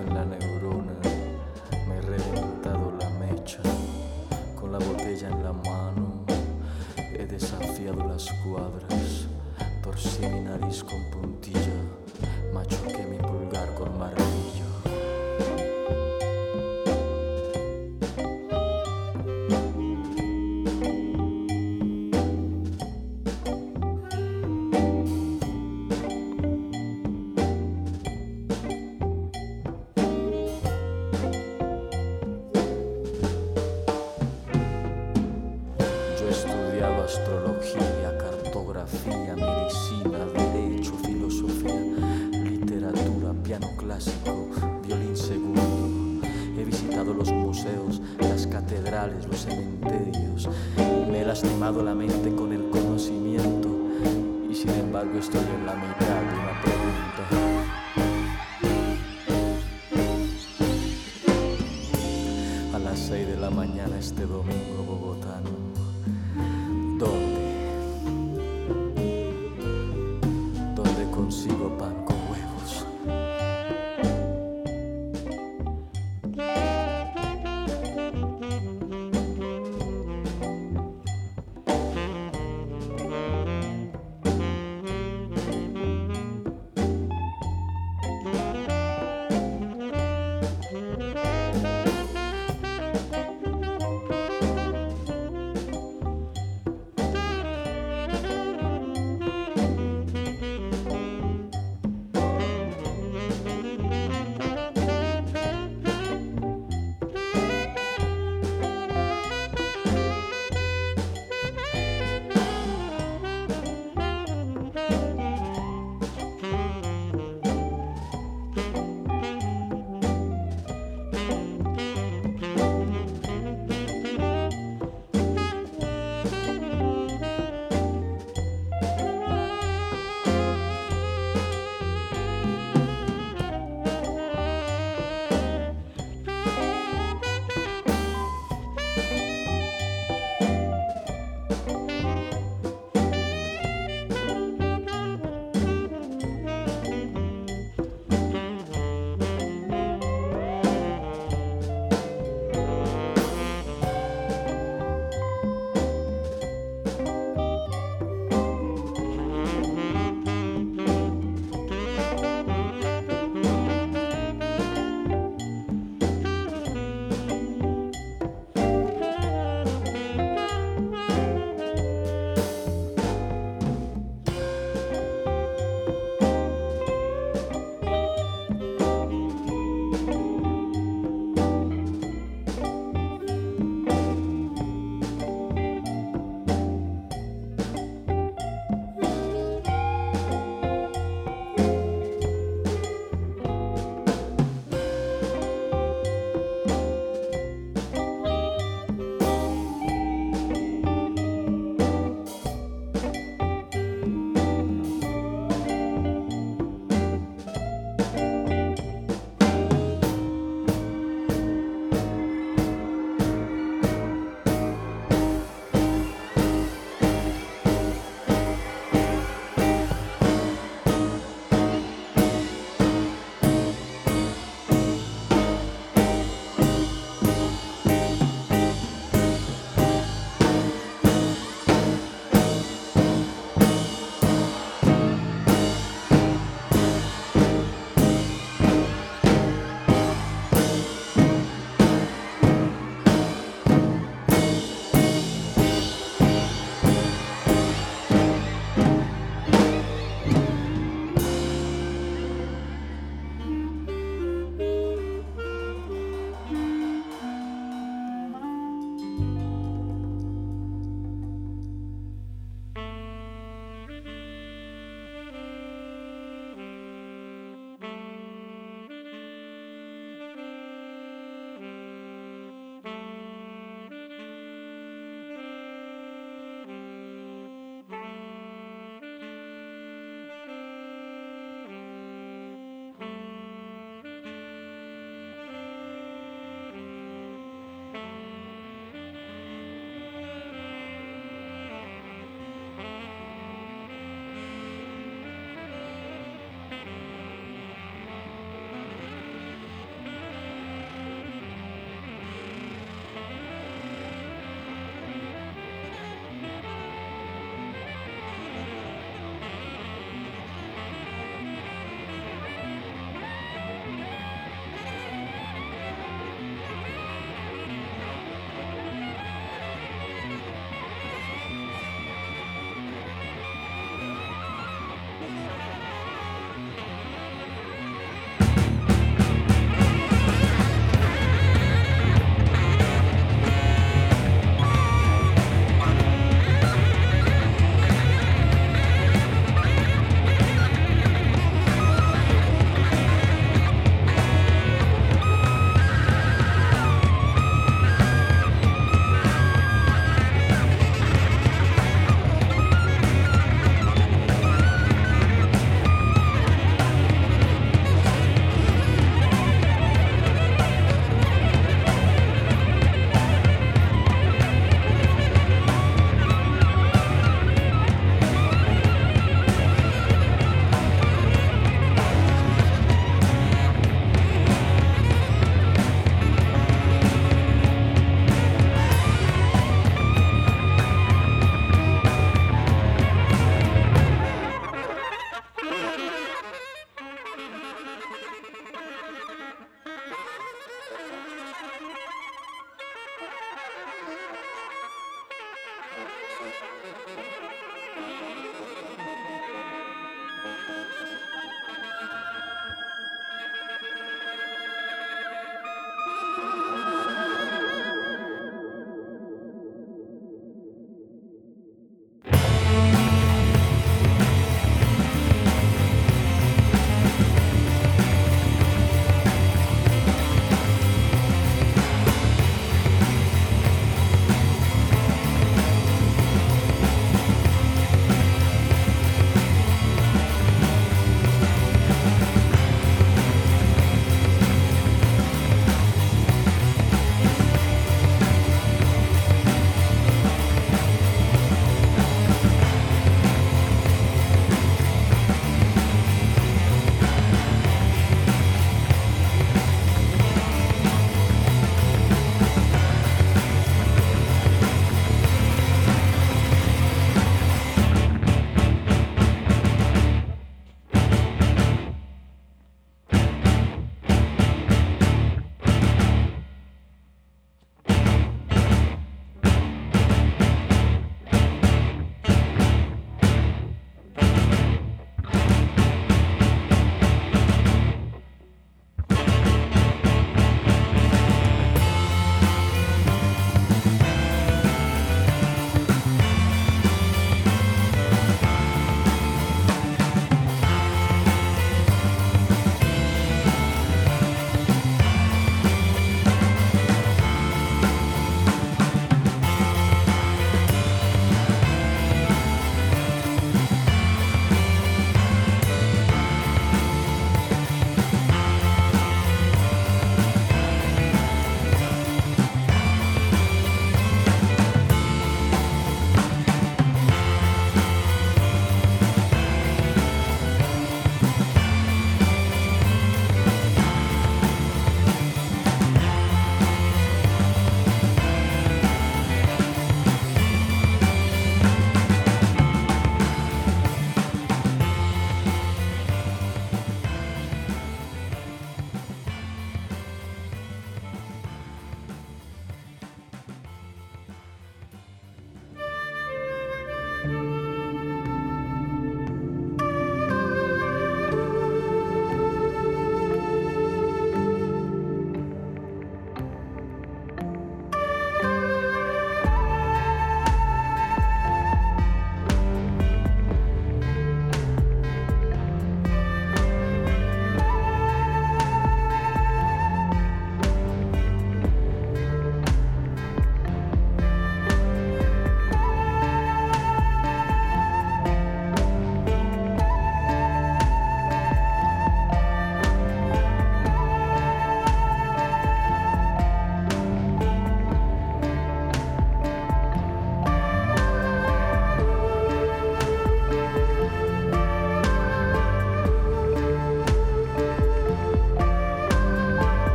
en la neurona, me he reventado la mecha, con la botella en la mano, he desafiado las cuadras, torcí mi nariz con puntilla, machoqué mi pulgar con martillo. las catedrales, los cementerios. Me he lastimado la mente con el conocimiento y sin embargo estoy en la mitad de una pregunta. A las 6 de la mañana este domingo bogotano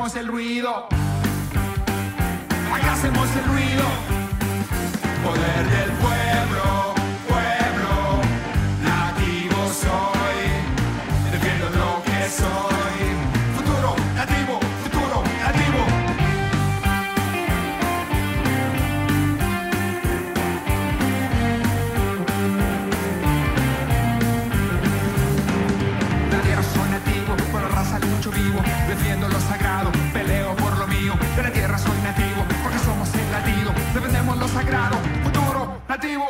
hacemos el ruido. Acá hacemos el ruido. Poder del pueblo, pueblo, nativo soy, defiendo lo que soy. creativo.